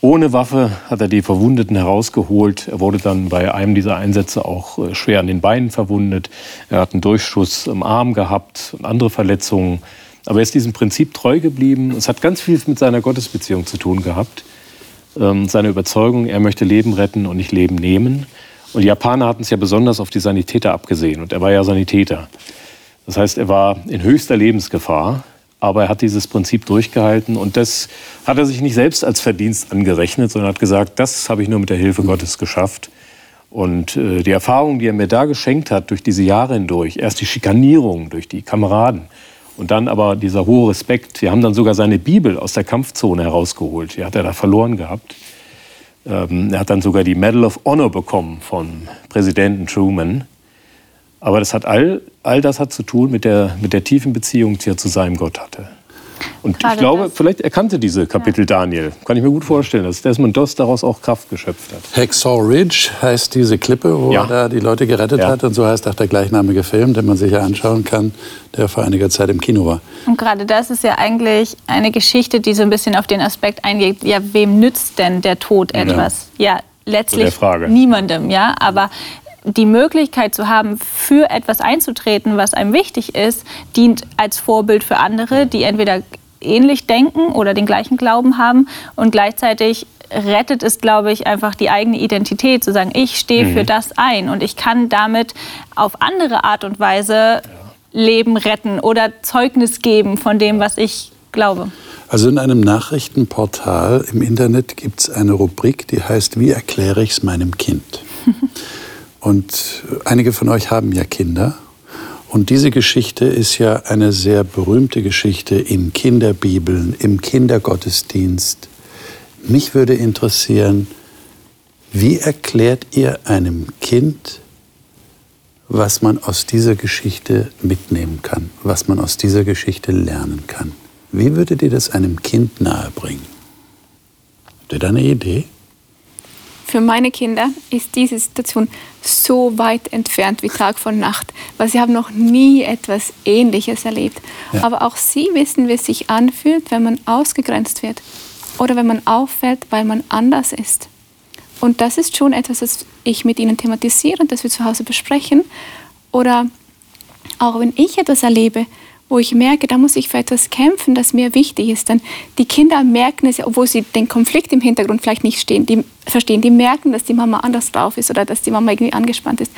Ohne Waffe hat er die Verwundeten herausgeholt. Er wurde dann bei einem dieser Einsätze auch äh, schwer an den Beinen verwundet. Er hat einen Durchschuss im Arm gehabt und andere Verletzungen. Aber er ist diesem Prinzip treu geblieben. Es hat ganz viel mit seiner Gottesbeziehung zu tun gehabt. Ähm, seine Überzeugung, er möchte Leben retten und nicht Leben nehmen. Und die Japaner hatten es ja besonders auf die Sanitäter abgesehen. Und er war ja Sanitäter. Das heißt, er war in höchster Lebensgefahr. Aber er hat dieses Prinzip durchgehalten und das hat er sich nicht selbst als Verdienst angerechnet, sondern hat gesagt, das habe ich nur mit der Hilfe Gottes geschafft. Und äh, die Erfahrung, die er mir da geschenkt hat durch diese Jahre hindurch, erst die Schikanierung durch die Kameraden und dann aber dieser hohe Respekt. Wir haben dann sogar seine Bibel aus der Kampfzone herausgeholt. Die hat er da verloren gehabt. Ähm, er hat dann sogar die Medal of Honor bekommen von Präsidenten Truman. Aber das hat all, all das hat zu tun mit der, mit der tiefen Beziehung, die er zu seinem Gott hatte. Und Gerade ich glaube, das. vielleicht erkannte diese Kapitel ja. Daniel. Kann ich mir gut vorstellen, dass Desmond Doss daraus auch Kraft geschöpft hat. Hacksaw Ridge heißt diese Klippe, wo ja. er da die Leute gerettet ja. hat. Und so heißt auch der gleichnamige Film, den man sich ja anschauen kann, der vor einiger Zeit im Kino war. Und gerade das ist ja eigentlich eine Geschichte, die so ein bisschen auf den Aspekt eingeht, ja, wem nützt denn der Tod etwas? Ja, letztlich niemandem, ja. Aber die Möglichkeit zu haben, für etwas einzutreten, was einem wichtig ist, dient als Vorbild für andere, die entweder ähnlich denken oder den gleichen Glauben haben und gleichzeitig rettet es, glaube ich, einfach die eigene Identität, zu sagen, ich stehe mhm. für das ein und ich kann damit auf andere Art und Weise Leben retten oder Zeugnis geben von dem, was ich glaube. Also in einem Nachrichtenportal im Internet gibt es eine Rubrik, die heißt, wie erkläre ich es meinem Kind? [LAUGHS] Und einige von euch haben ja Kinder. Und diese Geschichte ist ja eine sehr berühmte Geschichte in Kinderbibeln, im Kindergottesdienst. Mich würde interessieren, wie erklärt ihr einem Kind, was man aus dieser Geschichte mitnehmen kann, was man aus dieser Geschichte lernen kann? Wie würdet ihr das einem Kind nahebringen? Habt ihr da eine Idee? Für meine Kinder ist diese Situation so weit entfernt wie Tag von Nacht, weil sie haben noch nie etwas Ähnliches erlebt. Ja. Aber auch sie wissen, wie es sich anfühlt, wenn man ausgegrenzt wird oder wenn man auffällt, weil man anders ist. Und das ist schon etwas, das ich mit ihnen thematisiere und das wir zu Hause besprechen. Oder auch wenn ich etwas erlebe, wo ich merke, da muss ich für etwas kämpfen, das mir wichtig ist, dann die Kinder merken es, obwohl sie den Konflikt im Hintergrund vielleicht nicht stehen, die verstehen, die merken, dass die Mama anders drauf ist oder dass die Mama irgendwie angespannt ist.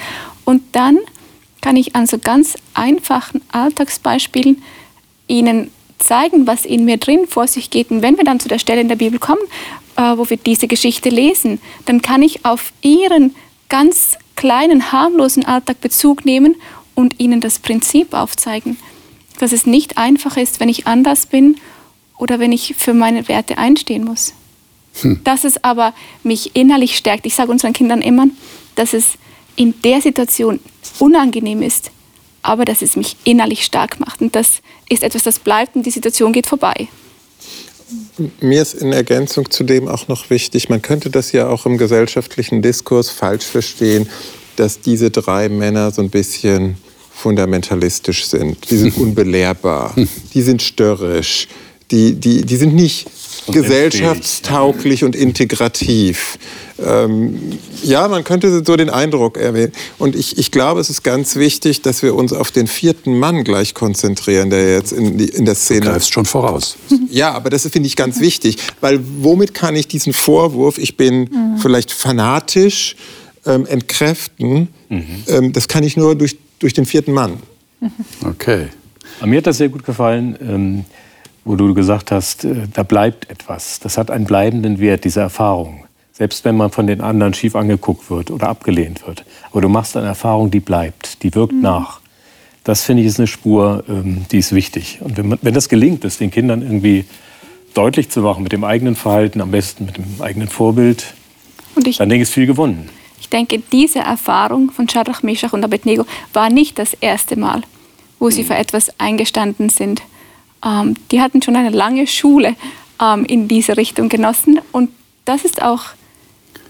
Und dann kann ich an so ganz einfachen Alltagsbeispielen ihnen zeigen, was in mir drin vor sich geht. Und wenn wir dann zu der Stelle in der Bibel kommen, äh, wo wir diese Geschichte lesen, dann kann ich auf ihren ganz kleinen, harmlosen Alltag Bezug nehmen und ihnen das Prinzip aufzeigen dass es nicht einfach ist, wenn ich anders bin oder wenn ich für meine Werte einstehen muss. Hm. Dass es aber mich innerlich stärkt. Ich sage unseren Kindern immer, dass es in der Situation unangenehm ist, aber dass es mich innerlich stark macht. Und das ist etwas, das bleibt und die Situation geht vorbei. Mir ist in Ergänzung zu dem auch noch wichtig, man könnte das ja auch im gesellschaftlichen Diskurs falsch verstehen, dass diese drei Männer so ein bisschen fundamentalistisch sind. Die sind [LAUGHS] unbelehrbar, die sind störrisch, die, die, die sind nicht und gesellschaftstauglich und integrativ. Ähm, ja, man könnte so den Eindruck erwähnen. Und ich, ich glaube, es ist ganz wichtig, dass wir uns auf den vierten Mann gleich konzentrieren, der jetzt in, die, in der Szene. Du schon voraus. [LAUGHS] Ja, aber das finde ich ganz wichtig, weil womit kann ich diesen Vorwurf, ich bin mhm. vielleicht fanatisch, ähm, entkräften? Mhm. Ähm, das kann ich nur durch durch den vierten Mann. Okay. Mir hat das sehr gut gefallen, ähm, wo du gesagt hast, äh, da bleibt etwas. Das hat einen bleibenden Wert, diese Erfahrung. Selbst wenn man von den anderen schief angeguckt wird oder abgelehnt wird. Aber du machst eine Erfahrung, die bleibt, die wirkt mhm. nach. Das finde ich ist eine Spur, ähm, die ist wichtig. Und wenn, man, wenn das gelingt, das den Kindern irgendwie deutlich zu machen mit dem eigenen Verhalten, am besten mit dem eigenen Vorbild, ich, dann denke ich, ist viel gewonnen. Ich denke, diese Erfahrung von Shadrach, Meshach und Abednego war nicht das erste Mal, wo sie für etwas eingestanden sind. Ähm, die hatten schon eine lange Schule ähm, in diese Richtung genossen und das ist auch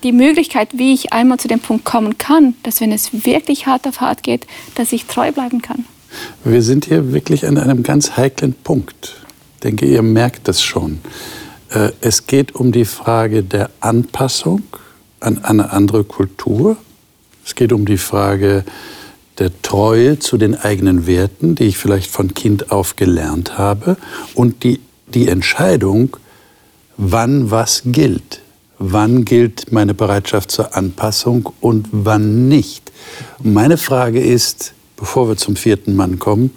die Möglichkeit, wie ich einmal zu dem Punkt kommen kann, dass wenn es wirklich hart auf hart geht, dass ich treu bleiben kann. Wir sind hier wirklich an einem ganz heiklen Punkt. Ich denke, ihr merkt das schon. Äh, es geht um die Frage der Anpassung an eine andere Kultur. Es geht um die Frage der Treue zu den eigenen Werten, die ich vielleicht von Kind auf gelernt habe. Und die, die Entscheidung, wann was gilt wann gilt meine Bereitschaft zur Anpassung und wann nicht. meine Frage ist, bevor wir zum vierten Mann kommen,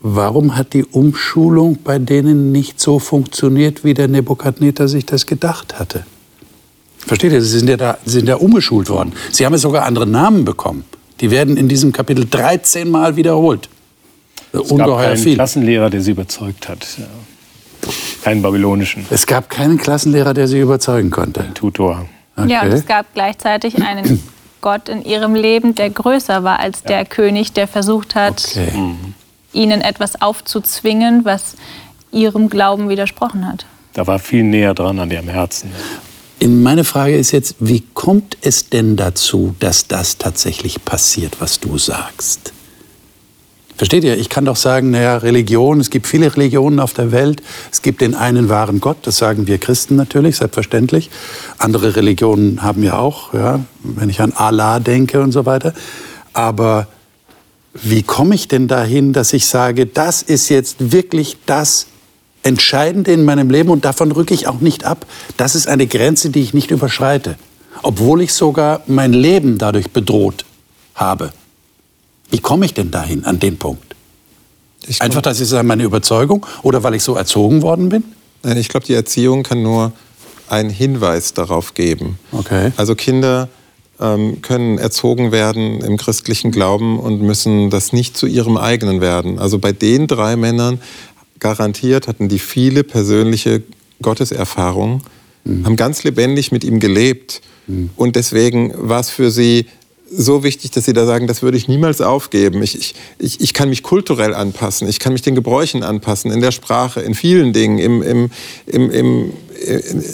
warum hat die Umschulung bei denen nicht so funktioniert, wie der Nebukadnezar sich das gedacht hatte? Versteht ihr? Sie sind ja, da, sind ja umgeschult worden. Sie haben ja sogar andere Namen bekommen. Die werden in diesem Kapitel 13 Mal wiederholt. Es Ungeheuer gab keinen viel. Klassenlehrer, der sie überzeugt hat. Ja. Keinen babylonischen. Es gab keinen Klassenlehrer, der sie überzeugen konnte. Ein Tutor. Okay. Ja, und es gab gleichzeitig einen [CLEARS THROAT] Gott in ihrem Leben, der größer war als der König, der versucht hat, okay. Mhm. ihnen etwas aufzuzwingen, was ihrem Glauben widersprochen hat. Da war viel näher dran an ihrem Herzen. Meine Frage ist jetzt, wie kommt es denn dazu, dass das tatsächlich passiert, was du sagst? Versteht ihr? Ich kann doch sagen, naja, Religion, es gibt viele Religionen auf der Welt. Es gibt den einen wahren Gott, das sagen wir Christen natürlich, selbstverständlich. Andere Religionen haben ja auch, ja, wenn ich an Allah denke und so weiter. Aber wie komme ich denn dahin, dass ich sage, das ist jetzt wirklich das Entscheidende in meinem Leben und davon rücke ich auch nicht ab. Das ist eine Grenze, die ich nicht überschreite, obwohl ich sogar mein Leben dadurch bedroht habe. Wie komme ich denn dahin, an den Punkt? Einfach, das ist meine Überzeugung oder weil ich so erzogen worden bin? Nein, ich glaube, die Erziehung kann nur einen Hinweis darauf geben. Okay. Also Kinder ähm, können erzogen werden im christlichen Glauben und müssen das nicht zu ihrem eigenen werden. Also bei den drei Männern garantiert hatten die viele persönliche Gotteserfahrungen, mhm. haben ganz lebendig mit ihm gelebt. Mhm. Und deswegen war es für sie so wichtig, dass Sie da sagen, das würde ich niemals aufgeben. Ich, ich, ich kann mich kulturell anpassen, ich kann mich den Gebräuchen anpassen, in der Sprache, in vielen Dingen, im, im, im, im, in,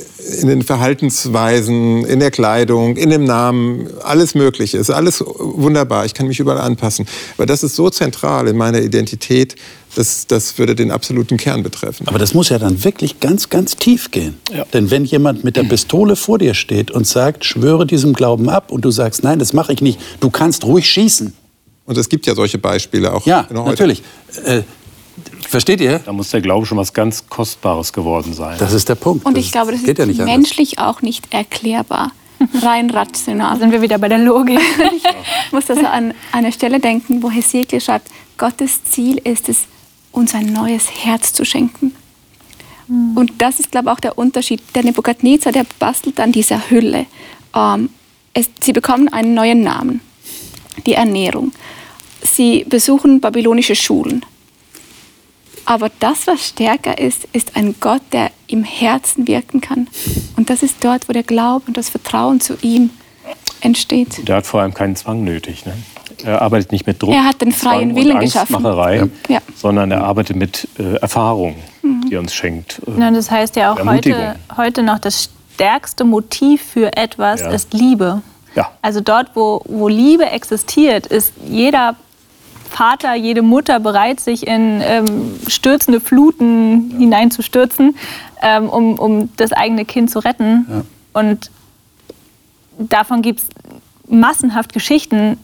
in den Verhaltensweisen, in der Kleidung, in dem Namen, alles Mögliche. Ist alles wunderbar, ich kann mich überall anpassen. Aber das ist so zentral in meiner Identität, das, das würde den absoluten Kern betreffen. Aber das muss ja dann wirklich ganz, ganz tief gehen. Ja. Denn wenn jemand mit der Pistole vor dir steht und sagt, schwöre diesem Glauben ab und du sagst, nein, das mache ich nicht, du kannst ruhig schießen. Und es gibt ja solche Beispiele auch. Ja, natürlich. Äh, versteht ihr? Da muss der Glaube schon was ganz Kostbares geworden sein. Das ist der Punkt. Und ich glaube, das ist ja menschlich auch nicht erklärbar. [LAUGHS] Rein rational. Sind wir wieder bei der Logik. [LAUGHS] ich muss also an eine Stelle denken, wo Hesekiel schreibt, Gottes Ziel ist es, uns ein neues Herz zu schenken. Mhm. Und das ist, glaube ich, auch der Unterschied. Der Nebukadnezar, der bastelt an dieser Hülle. Ähm, es, sie bekommen einen neuen Namen, die Ernährung. Sie besuchen babylonische Schulen. Aber das, was stärker ist, ist ein Gott, der im Herzen wirken kann. Und das ist dort, wo der Glaube und das Vertrauen zu ihm entsteht. Der hat vor allem keinen Zwang nötig. Ne? Er arbeitet nicht mit Druck, er hat den freien Willen geschaffen, ja. sondern er arbeitet mit äh, Erfahrung, mhm. die er uns schenkt. Äh, ja, das heißt ja auch heute, heute noch, das stärkste Motiv für etwas ja. ist Liebe. Ja. Also dort, wo, wo Liebe existiert, ist jeder Vater, jede Mutter bereit, sich in ähm, stürzende Fluten ja. hineinzustürzen, ähm, um, um das eigene Kind zu retten. Ja. Und davon gibt es massenhaft Geschichten,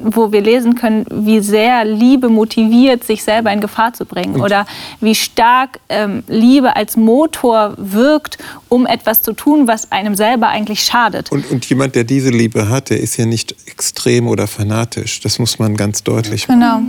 wo wir lesen können, wie sehr Liebe motiviert, sich selber in Gefahr zu bringen oder wie stark ähm, Liebe als Motor wirkt, um etwas zu tun, was einem selber eigentlich schadet. Und, und jemand, der diese Liebe hat, der ist ja nicht extrem oder fanatisch. Das muss man ganz deutlich machen. Genau.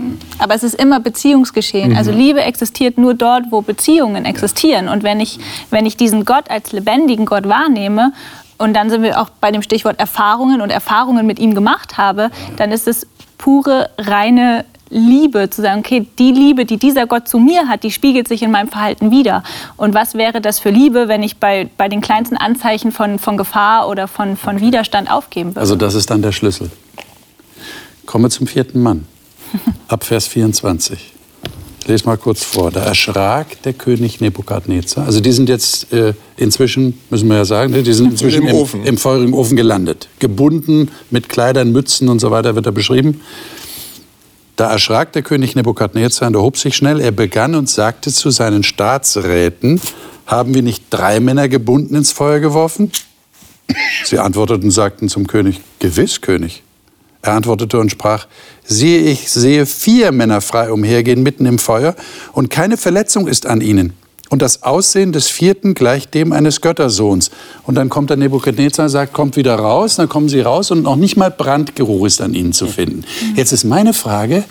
Aber es ist immer Beziehungsgeschehen. Mhm. Also Liebe existiert nur dort, wo Beziehungen existieren. Und wenn ich, wenn ich diesen Gott als lebendigen Gott wahrnehme und dann sind wir auch bei dem Stichwort Erfahrungen und Erfahrungen mit ihm gemacht habe, dann ist es pure, reine Liebe, zu sagen, okay, die Liebe, die dieser Gott zu mir hat, die spiegelt sich in meinem Verhalten wieder. Und was wäre das für Liebe, wenn ich bei, bei den kleinsten Anzeichen von, von Gefahr oder von, von Widerstand aufgeben würde? Also das ist dann der Schlüssel. Kommen wir zum vierten Mann. [LAUGHS] Ab Vers 24. Lese mal kurz vor. Da erschrak der König Nebukadnezar. Also die sind jetzt äh, inzwischen, müssen wir ja sagen, ne, die sind inzwischen Im im, Ofen. im feurigen Ofen gelandet. Gebunden mit Kleidern, Mützen und so weiter wird er beschrieben. Da erschrak der König Nebukadnezar und erhob sich schnell. Er begann und sagte zu seinen Staatsräten, haben wir nicht drei Männer gebunden ins Feuer geworfen? Sie antworteten und sagten zum König, gewiss, König. Er antwortete und sprach, siehe, ich sehe vier Männer frei umhergehen mitten im Feuer und keine Verletzung ist an ihnen. Und das Aussehen des vierten gleicht dem eines Göttersohns. Und dann kommt der Nebukadnezar und sagt, kommt wieder raus. Dann kommen sie raus und noch nicht mal Brandgeruch ist an ihnen zu finden. Jetzt ist meine Frage,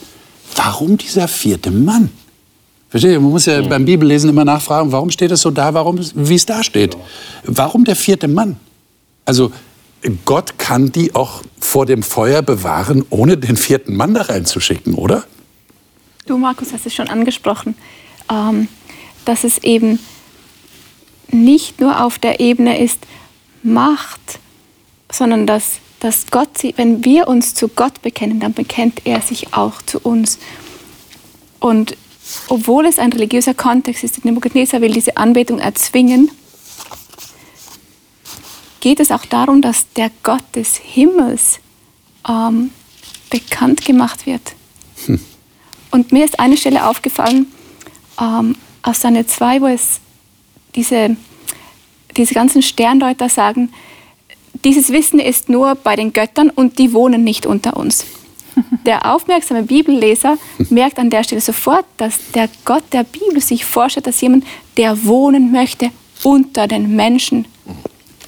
warum dieser vierte Mann? Versteht ihr? Man muss ja beim Bibellesen immer nachfragen, warum steht es so da, warum, wie es da steht. Warum der vierte Mann? Also Gott kann die auch vor dem Feuer bewahren, ohne den vierten Mann da reinzuschicken, oder? Du, Markus, hast es schon angesprochen, ähm, dass es eben nicht nur auf der Ebene ist Macht, sondern dass, dass Gott, sie, wenn wir uns zu Gott bekennen, dann bekennt er sich auch zu uns. Und obwohl es ein religiöser Kontext ist, Nebuchadnezzar will diese Anbetung erzwingen, geht es auch darum, dass der Gott des Himmels ähm, bekannt gemacht wird. Und mir ist eine Stelle aufgefallen ähm, aus Daniel 2, wo es diese, diese ganzen Sterndeuter sagen, dieses Wissen ist nur bei den Göttern und die wohnen nicht unter uns. [LAUGHS] Der aufmerksame Bibelleser merkt an der Stelle sofort, dass der Gott der Bibel sich vorstellt als jemand, der wohnen möchte unter den Menschen.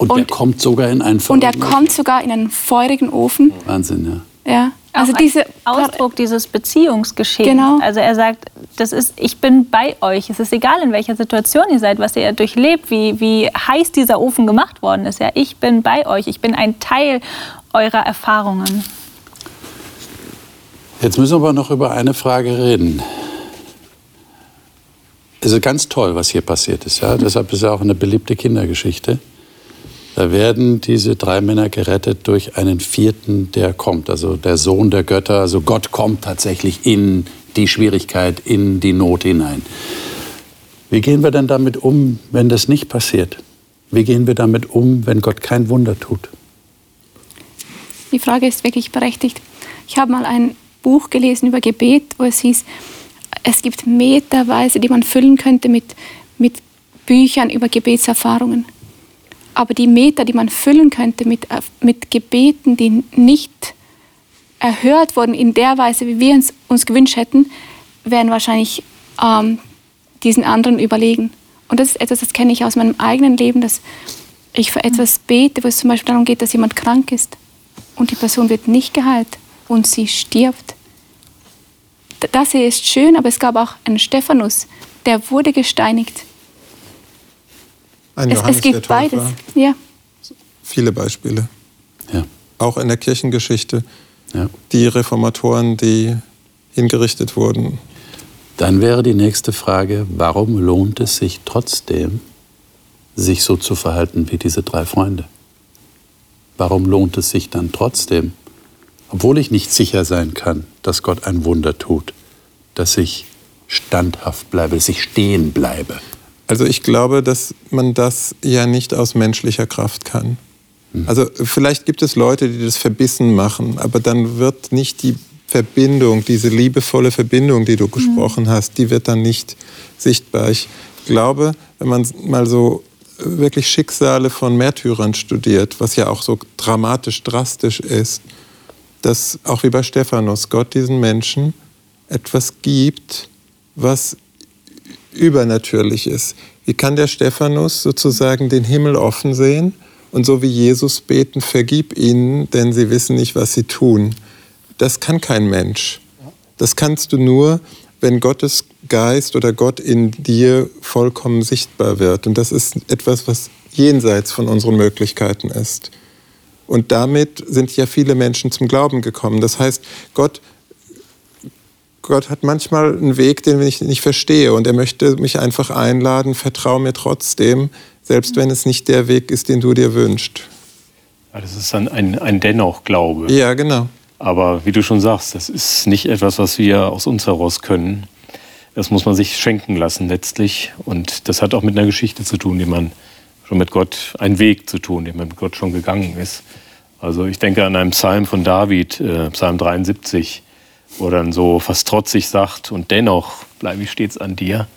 Und, der Und- kommt sogar in einen Und er feurigen kommt sogar in einen feurigen Ofen. Ofen. Wahnsinn, ja. Ja. Also diese Ausdruck dieses Beziehungsgeschehens. Genau. Also er sagt, das ist, ich bin bei euch. Es ist egal, in welcher Situation ihr seid, was ihr durchlebt, wie, wie heiß dieser Ofen gemacht worden ist. Ja, ich bin bei euch. Ich bin ein Teil eurer Erfahrungen. Jetzt müssen wir aber noch über eine Frage reden. Es ist ganz toll, was hier passiert ist. Ja? Deshalb ist ja auch eine beliebte Kindergeschichte. Da werden diese drei Männer gerettet durch einen vierten, der kommt. Also der Sohn der Götter. Also Gott kommt tatsächlich in die Schwierigkeit, in die Not hinein. Wie gehen wir denn damit um, wenn das nicht passiert? Wie gehen wir damit um, wenn Gott kein Wunder tut? Die Frage ist wirklich berechtigt. Ich habe mal ein Buch gelesen über Gebet, wo es hieß, es gibt meterweise, die man füllen könnte mit, mit Büchern über Gebetserfahrungen. Aber die Meter, die man füllen könnte mit, äh, mit Gebeten, die nicht erhört wurden in der Weise, wie wir uns, uns gewünscht hätten, wären wahrscheinlich ähm, diesen anderen überlegen. Und das ist etwas, das kenne ich aus meinem eigenen Leben, dass ich für etwas bete, wo es zum Beispiel darum geht, dass jemand krank ist und die Person wird nicht geheilt und sie stirbt. Das hier ist schön, aber es gab auch einen Stephanus, der wurde gesteinigt. Ein Es, Johannes es der gibt Täufer. beides. Ja. Viele Beispiele. Ja, Auch in der Kirchengeschichte. ja. Die Reformatoren, die hingerichtet wurden. Dann wäre die nächste Frage, warum lohnt es sich trotzdem, sich so zu verhalten wie diese drei Freunde? Warum lohnt es sich dann trotzdem, obwohl ich nicht sicher sein kann, dass Gott ein Wunder tut, dass ich standhaft bleibe, dass ich stehen bleibe? Also ich glaube, dass man das ja nicht aus menschlicher Kraft kann. Also vielleicht gibt es Leute, die das verbissen machen, aber dann wird nicht die Verbindung, diese liebevolle Verbindung, die du gesprochen hast, die wird dann nicht sichtbar. Ich glaube, wenn man mal so wirklich Schicksale von Märtyrern studiert, was ja auch so dramatisch drastisch ist, dass auch wie bei Stephanus Gott diesen Menschen etwas gibt, was übernatürlich ist. Wie kann der Stephanus sozusagen den Himmel offen sehen und so wie Jesus beten, vergib ihnen, denn sie wissen nicht, was sie tun? Das kann kein Mensch. Das kannst du nur, wenn Gottes Geist oder Gott in dir vollkommen sichtbar wird. Und das ist etwas, was jenseits von unseren Möglichkeiten ist. Und damit sind ja viele Menschen zum Glauben gekommen. Das heißt, Gott, Gott hat manchmal einen Weg, den ich nicht verstehe. Und er möchte mich einfach einladen, vertraue mir trotzdem, selbst wenn es nicht der Weg ist, den du dir wünschst. Ja, das ist dann ein, ein Dennoch-Glaube. Ja, genau. Aber wie du schon sagst, das ist nicht etwas, was wir aus uns heraus können. Das muss man sich schenken lassen letztlich. Und das hat auch mit einer Geschichte zu tun, die man schon mit Gott, einen Weg zu tun, den man mit Gott schon gegangen ist. Also ich denke an einen Psalm von David, äh, Psalm 73, wo er dann so fast trotzig sagt, und dennoch bleibe ich stets an dir.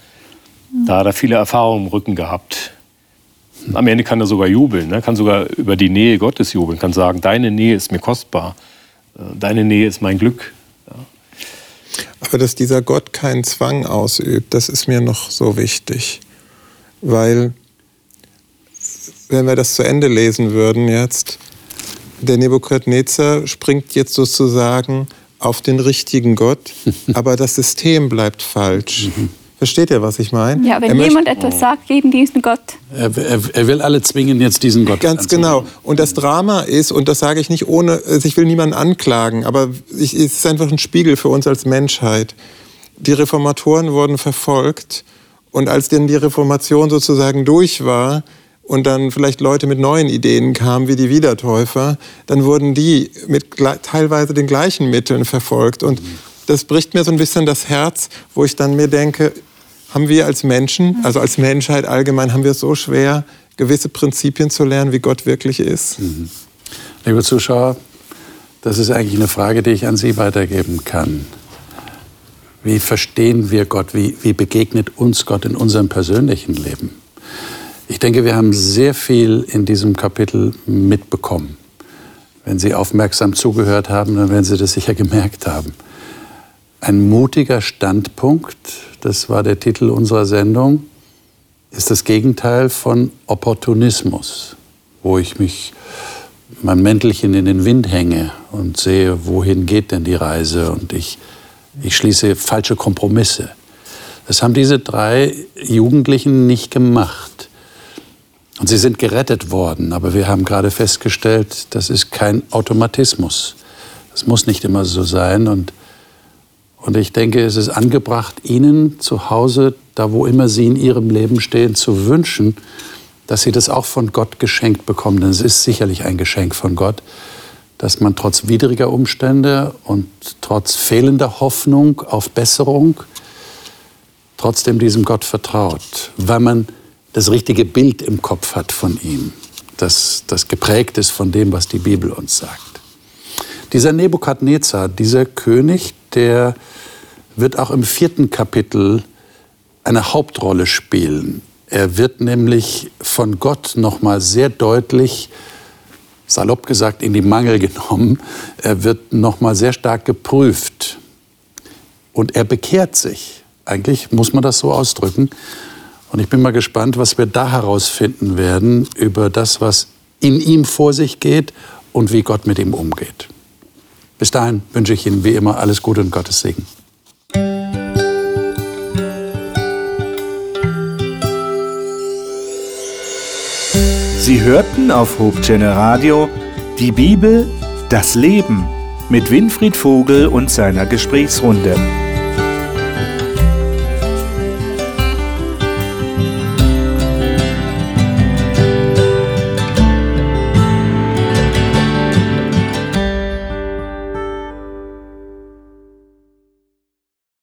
Da hat er viele Erfahrungen im Rücken gehabt. Am Ende kann er sogar jubeln, ne? kann sogar über die Nähe Gottes jubeln, kann sagen, deine Nähe ist mir kostbar, deine Nähe ist mein Glück. Ja. Aber dass dieser Gott keinen Zwang ausübt, das ist mir noch so wichtig. Weil, wenn wir das zu Ende lesen würden jetzt, der Nebukadnezar springt jetzt sozusagen auf den richtigen Gott, [LAUGHS] aber das System bleibt falsch. Mhm. Versteht ihr, was ich meine? Ja, wenn jemand etwas sagt gegen diesen Gott. Er, er, er, will alle zwingen, jetzt diesen Gott Ganz genau. Und das Drama ist, und das sage ich nicht ohne, also ich will niemanden anklagen, aber ich, es ist einfach ein Spiegel für uns als Menschheit. Die Reformatoren wurden verfolgt und als denn die Reformation sozusagen durch war, und dann vielleicht Leute mit neuen Ideen kamen, wie die Wiedertäufer, dann wurden die mit teilweise den gleichen Mitteln verfolgt. Und das bricht mir so ein bisschen das Herz, wo ich dann mir denke, haben wir als Menschen, also als Menschheit allgemein, haben wir es so schwer, gewisse Prinzipien zu lernen, wie Gott wirklich ist. Mhm. Liebe Zuschauer, das ist eigentlich eine Frage, die ich an Sie weitergeben kann. Wie verstehen wir Gott? Wie, wie begegnet uns Gott in unserem persönlichen Leben? Ich denke, wir haben sehr viel in diesem Kapitel mitbekommen. Wenn Sie aufmerksam zugehört haben, dann werden Sie das sicher gemerkt haben. Ein mutiger Standpunkt, das war der Titel unserer Sendung, ist das Gegenteil von Opportunismus, wo ich mich mein Mäntelchen in den Wind hänge und sehe, wohin geht denn die Reise und ich, ich schließe falsche Kompromisse. Das haben diese drei Jugendlichen nicht gemacht. Und sie sind gerettet worden, aber wir haben gerade festgestellt, das ist kein Automatismus. Das muss nicht immer so sein und und ich denke, es ist angebracht, Ihnen zu Hause, da wo immer Sie in Ihrem Leben stehen, zu wünschen, dass Sie das auch von Gott geschenkt bekommen. Denn es ist sicherlich ein Geschenk von Gott, dass man trotz widriger Umstände und trotz fehlender Hoffnung auf Besserung trotzdem diesem Gott vertraut, weil man das richtige Bild im Kopf hat von ihm, das, das geprägt ist von dem, was die Bibel uns sagt. Dieser Nebukadnezar, dieser König, der wird auch im vierten Kapitel eine Hauptrolle spielen. Er wird nämlich von Gott nochmal sehr deutlich, salopp gesagt, in die Mangel genommen. Er wird nochmal sehr stark geprüft. Und er bekehrt sich. Eigentlich muss man das so ausdrücken. Und ich bin mal gespannt, was wir da herausfinden werden über das, was in ihm vor sich geht und wie Gott mit ihm umgeht. Bis dahin wünsche ich Ihnen wie immer alles Gute und Gottes Segen. Sie hörten auf Hope Channel Radio die Bibel, das Leben mit Winfried Vogel und seiner Gesprächsrunde.